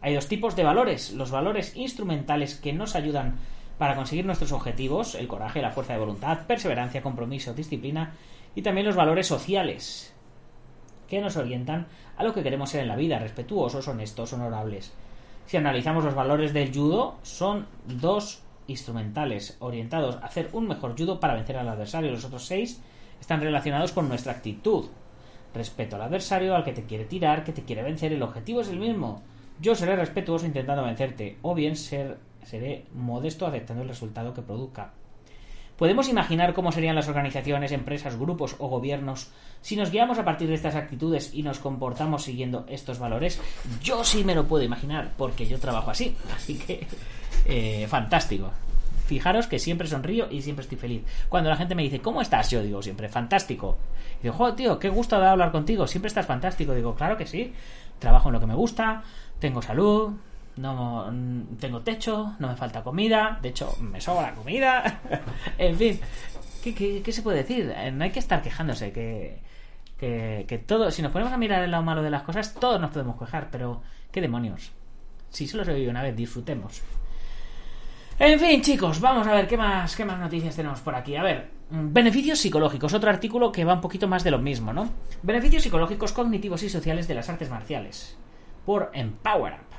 Hay dos tipos de valores, los valores instrumentales que nos ayudan para conseguir nuestros objetivos, el coraje, la fuerza de voluntad, perseverancia, compromiso, disciplina, y también los valores sociales, que nos orientan a lo que queremos ser en la vida, respetuosos, honestos, honorables. Si analizamos los valores del judo, son dos instrumentales orientados a hacer un mejor judo para vencer al adversario. Los otros seis están relacionados con nuestra actitud. Respeto al adversario, al que te quiere tirar, que te quiere vencer, el objetivo es el mismo. Yo seré respetuoso intentando vencerte, o bien ser, seré modesto aceptando el resultado que produzca. ¿Podemos imaginar cómo serían las organizaciones, empresas, grupos o gobiernos si nos guiamos a partir de estas actitudes y nos comportamos siguiendo estos valores? Yo sí me lo puedo imaginar, porque yo trabajo así. Así que, eh, fantástico. Fijaros que siempre sonrío y siempre estoy feliz. Cuando la gente me dice, ¿cómo estás? Yo digo siempre, fantástico. Y digo, joder, tío, qué gusto de hablar contigo. Siempre estás fantástico. Digo, claro que sí. Trabajo en lo que me gusta, tengo salud, no mm, tengo techo, no me falta comida, de hecho me sobra comida, en fin, ¿qué, qué, qué se puede decir? Eh, No hay que estar quejándose, que, que, que todo, si nos ponemos a mirar el lado malo de las cosas, todos nos podemos quejar, pero ¿qué demonios? Si solo se vive una vez, disfrutemos. En fin, chicos, vamos a ver qué más, qué más noticias tenemos por aquí. A ver, mm, beneficios psicológicos, otro artículo que va un poquito más de lo mismo, ¿no? Beneficios psicológicos, cognitivos y sociales de las artes marciales. Por Empower.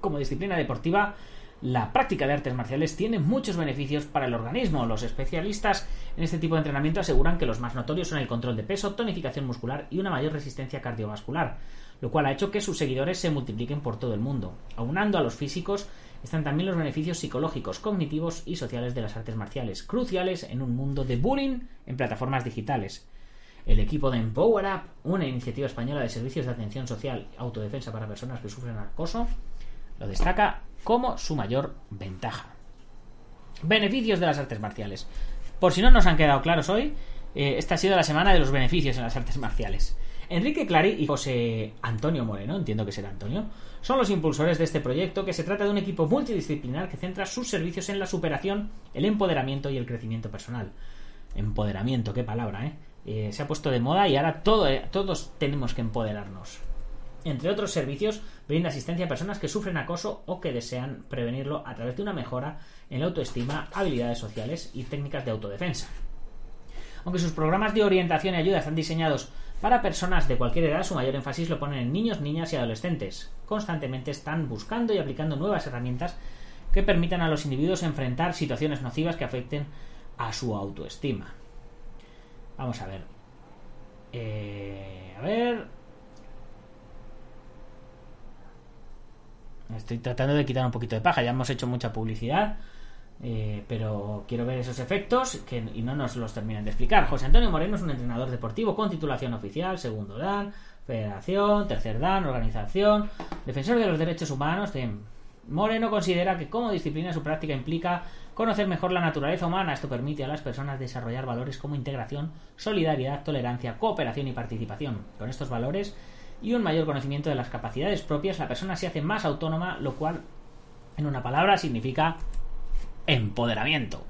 Como disciplina deportiva, la práctica de artes marciales tiene muchos beneficios para el organismo. Los especialistas en este tipo de entrenamiento aseguran que los más notorios son el control de peso, tonificación muscular y una mayor resistencia cardiovascular, lo cual ha hecho que sus seguidores se multipliquen por todo el mundo. Aunando a los físicos, están también los beneficios psicológicos, cognitivos y sociales de las artes marciales, cruciales en un mundo de bullying en plataformas digitales. El equipo de Empower Up, una iniciativa española de servicios de atención social y autodefensa para personas que sufren acoso, lo destaca como su mayor ventaja. Beneficios de las artes marciales. Por si no nos han quedado claros hoy, eh, esta ha sido la semana de los beneficios en las artes marciales. Enrique Clary y José Antonio Moreno, entiendo que será Antonio, son los impulsores de este proyecto que se trata de un equipo multidisciplinar que centra sus servicios en la superación, el empoderamiento y el crecimiento personal. Empoderamiento, qué palabra, ¿eh? Eh, se ha puesto de moda y ahora eh, todos tenemos que empoderarnos. Entre otros servicios, brinda asistencia a personas que sufren acoso o que desean prevenirlo a través de una mejora en la autoestima, habilidades sociales y técnicas de autodefensa. Aunque sus programas de orientación y ayuda están diseñados para personas de cualquier edad, su mayor énfasis lo ponen en niños, niñas y adolescentes. Constantemente están buscando y aplicando nuevas herramientas que permitan a los individuos enfrentar situaciones nocivas que afecten a su autoestima. Vamos a ver. Eh, a ver. Estoy tratando de quitar un poquito de paja. Ya hemos hecho mucha publicidad. Eh, pero quiero ver esos efectos que, y no nos los terminan de explicar. José Antonio Moreno es un entrenador deportivo con titulación oficial, segundo dan, federación, tercer dan, organización, defensor de los derechos humanos. Moreno considera que como disciplina su práctica implica conocer mejor la naturaleza humana. Esto permite a las personas desarrollar valores como integración, solidaridad, tolerancia, cooperación y participación. Con estos valores y un mayor conocimiento de las capacidades propias, la persona se hace más autónoma, lo cual, en una palabra, significa empoderamiento.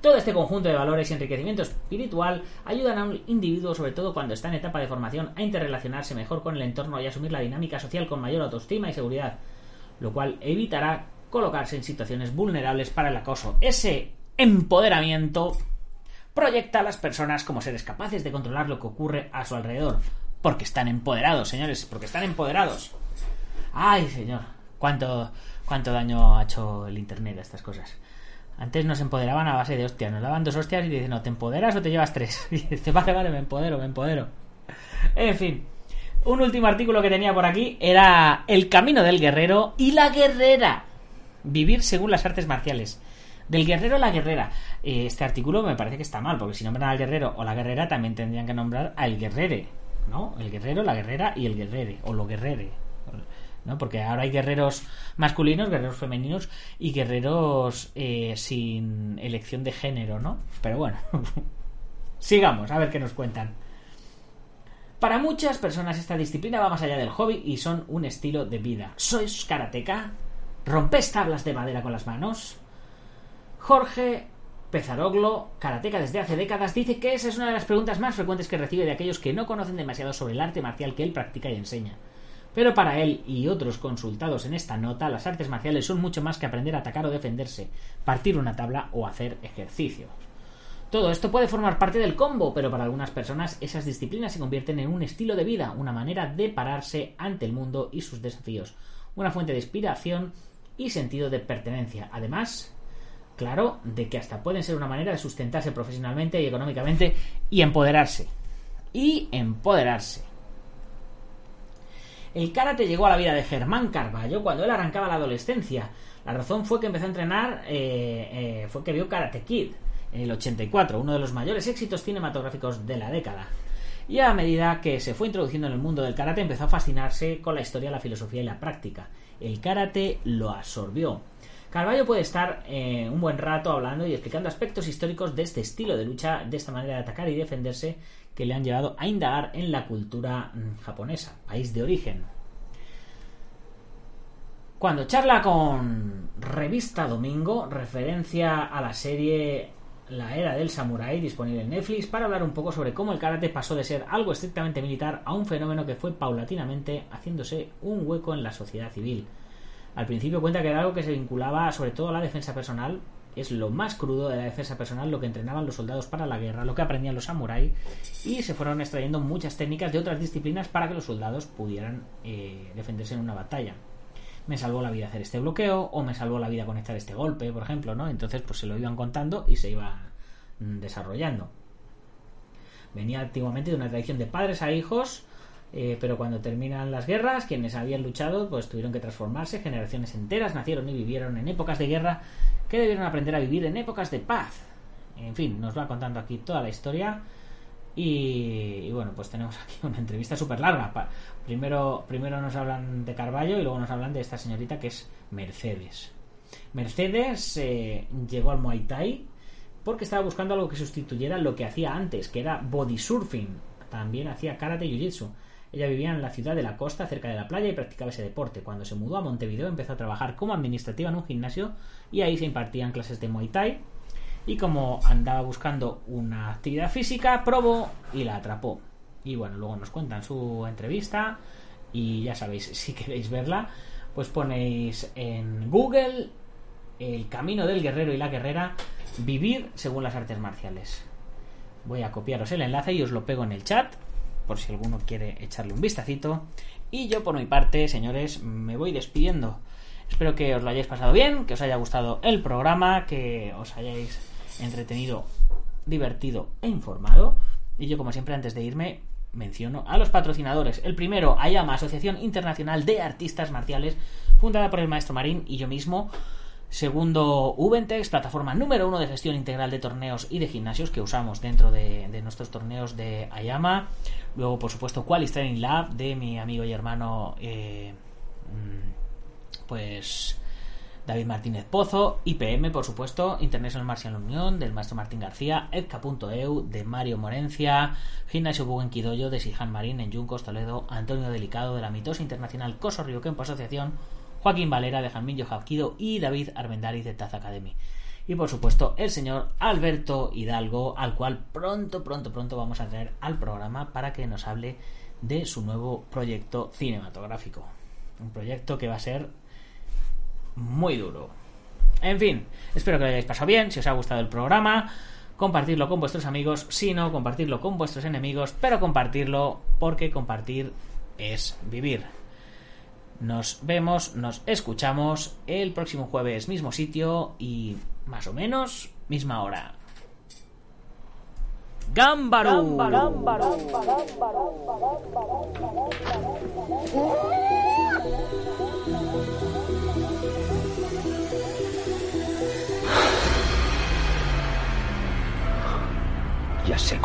Todo este conjunto de valores y enriquecimiento espiritual ayudan a un individuo, sobre todo cuando está en etapa de formación, a interrelacionarse mejor con el entorno y asumir la dinámica social con mayor autoestima y seguridad, lo cual evitará colocarse en situaciones vulnerables para el acoso. Ese empoderamiento proyecta a las personas como seres capaces de controlar lo que ocurre a su alrededor, porque están empoderados, señores, porque están empoderados. Ay, señor, cuánto cuánto daño ha hecho el Internet a estas cosas. Antes nos empoderaban a base de hostias. Nos daban dos hostias y dicen, no, ¿te empoderas o te llevas tres? Y dice, vale, vale, me empodero, me empodero. En fin. Un último artículo que tenía por aquí era El camino del guerrero y la guerrera. Vivir según las artes marciales. Del guerrero a la guerrera. Eh, este artículo me parece que está mal, porque si nombran al guerrero o la guerrera, también tendrían que nombrar al guerrere. ¿No? El guerrero, la guerrera y el guerrere. O lo guerrere. Porque ahora hay guerreros masculinos, guerreros femeninos y guerreros eh, sin elección de género, ¿no? Pero bueno, sigamos, a ver qué nos cuentan. Para muchas personas esta disciplina va más allá del hobby y son un estilo de vida. ¿Sois karateca? ¿Rompes tablas de madera con las manos? Jorge Pezaroglo, karateca desde hace décadas, dice que esa es una de las preguntas más frecuentes que recibe de aquellos que no conocen demasiado sobre el arte marcial que él practica y enseña. Pero para él y otros consultados en esta nota, las artes marciales son mucho más que aprender a atacar o defenderse, partir una tabla o hacer ejercicios. Todo esto puede formar parte del combo, pero para algunas personas esas disciplinas se convierten en un estilo de vida, una manera de pararse ante el mundo y sus desafíos, una fuente de inspiración y sentido de pertenencia. Además, claro, de que hasta pueden ser una manera de sustentarse profesionalmente y económicamente y empoderarse. Y empoderarse. El karate llegó a la vida de Germán Carballo cuando él arrancaba la adolescencia. La razón fue que empezó a entrenar, eh, eh, fue que vio Karate Kid en el 84, uno de los mayores éxitos cinematográficos de la década. Y a medida que se fue introduciendo en el mundo del karate, empezó a fascinarse con la historia, la filosofía y la práctica. El karate lo absorbió. Carballo puede estar eh, un buen rato hablando y explicando aspectos históricos de este estilo de lucha, de esta manera de atacar y defenderse que le han llevado a indagar en la cultura mm, japonesa, país de origen. Cuando charla con Revista Domingo, referencia a la serie La Era del Samurai disponible en Netflix para hablar un poco sobre cómo el karate pasó de ser algo estrictamente militar a un fenómeno que fue paulatinamente haciéndose un hueco en la sociedad civil. Al principio cuenta que era algo que se vinculaba sobre todo a la defensa personal, es lo más crudo de la defensa personal, lo que entrenaban los soldados para la guerra, lo que aprendían los samuráis, y se fueron extrayendo muchas técnicas de otras disciplinas para que los soldados pudieran eh, defenderse en una batalla. Me salvó la vida hacer este bloqueo, o me salvó la vida conectar este golpe, por ejemplo, ¿no? Entonces, pues se lo iban contando y se iba mm, desarrollando. Venía antiguamente de una tradición de padres a hijos, eh, pero cuando terminan las guerras, quienes habían luchado, pues tuvieron que transformarse, generaciones enteras nacieron y vivieron en épocas de guerra que debieron aprender a vivir en épocas de paz. En fin, nos va contando aquí toda la historia. Y, bueno, pues tenemos aquí una entrevista súper larga. primero, primero nos hablan de Carballo y luego nos hablan de esta señorita que es Mercedes. Mercedes eh, llegó al Muay Thai porque estaba buscando algo que sustituyera lo que hacía antes, que era body surfing. También hacía karate y jiu-jitsu. Ella vivía en la ciudad de la costa, cerca de la playa, y practicaba ese deporte. Cuando se mudó a Montevideo empezó a trabajar como administrativa en un gimnasio y ahí se impartían clases de Muay Thai. Y como andaba buscando una actividad física, probó y la atrapó. Y bueno, luego nos cuentan su entrevista y ya sabéis, si queréis verla, pues ponéis en Google el camino del guerrero y la guerrera, vivir según las artes marciales. Voy a copiaros el enlace y os lo pego en el chat por si alguno quiere echarle un vistacito. Y yo por mi parte, señores, me voy despidiendo. Espero que os lo hayáis pasado bien, que os haya gustado el programa, que os hayáis entretenido, divertido e informado. Y yo, como siempre, antes de irme, menciono a los patrocinadores. El primero, Ayama, Asociación Internacional de Artistas Marciales, fundada por el maestro Marín y yo mismo Segundo, Ubentex, plataforma número uno de gestión integral de torneos y de gimnasios que usamos dentro de, nuestros torneos de Ayama. Luego, por supuesto, Qualis Training Lab de mi amigo y hermano, eh, mm, pues David Martínez Pozo, IPM, por supuesto, International Martial Unión, del maestro Martín García, Edca.eu, de Mario Morencia, Gimnasio Buguen Quidoyo, de Sijan Marín, en Juncos, Toledo, Antonio Delicado, de la Mitosa Internacional Coso Río Kempo Asociación, Joaquín Valera, de Jamín Yohavquido y David Armendariz, de Taz Academy. Y por supuesto, el señor Alberto Hidalgo, al cual pronto, pronto, pronto vamos a traer al programa para que nos hable de su nuevo proyecto cinematográfico. Un proyecto que va a ser muy duro. En fin, espero que lo hayáis pasado bien, si os ha gustado el programa, compartirlo con vuestros amigos, si no, compartirlo con vuestros enemigos, pero compartirlo porque compartir es vivir. Nos vemos, nos escuchamos el próximo jueves, mismo sitio y más o menos misma hora. ¡Gámbaro! Ya sé.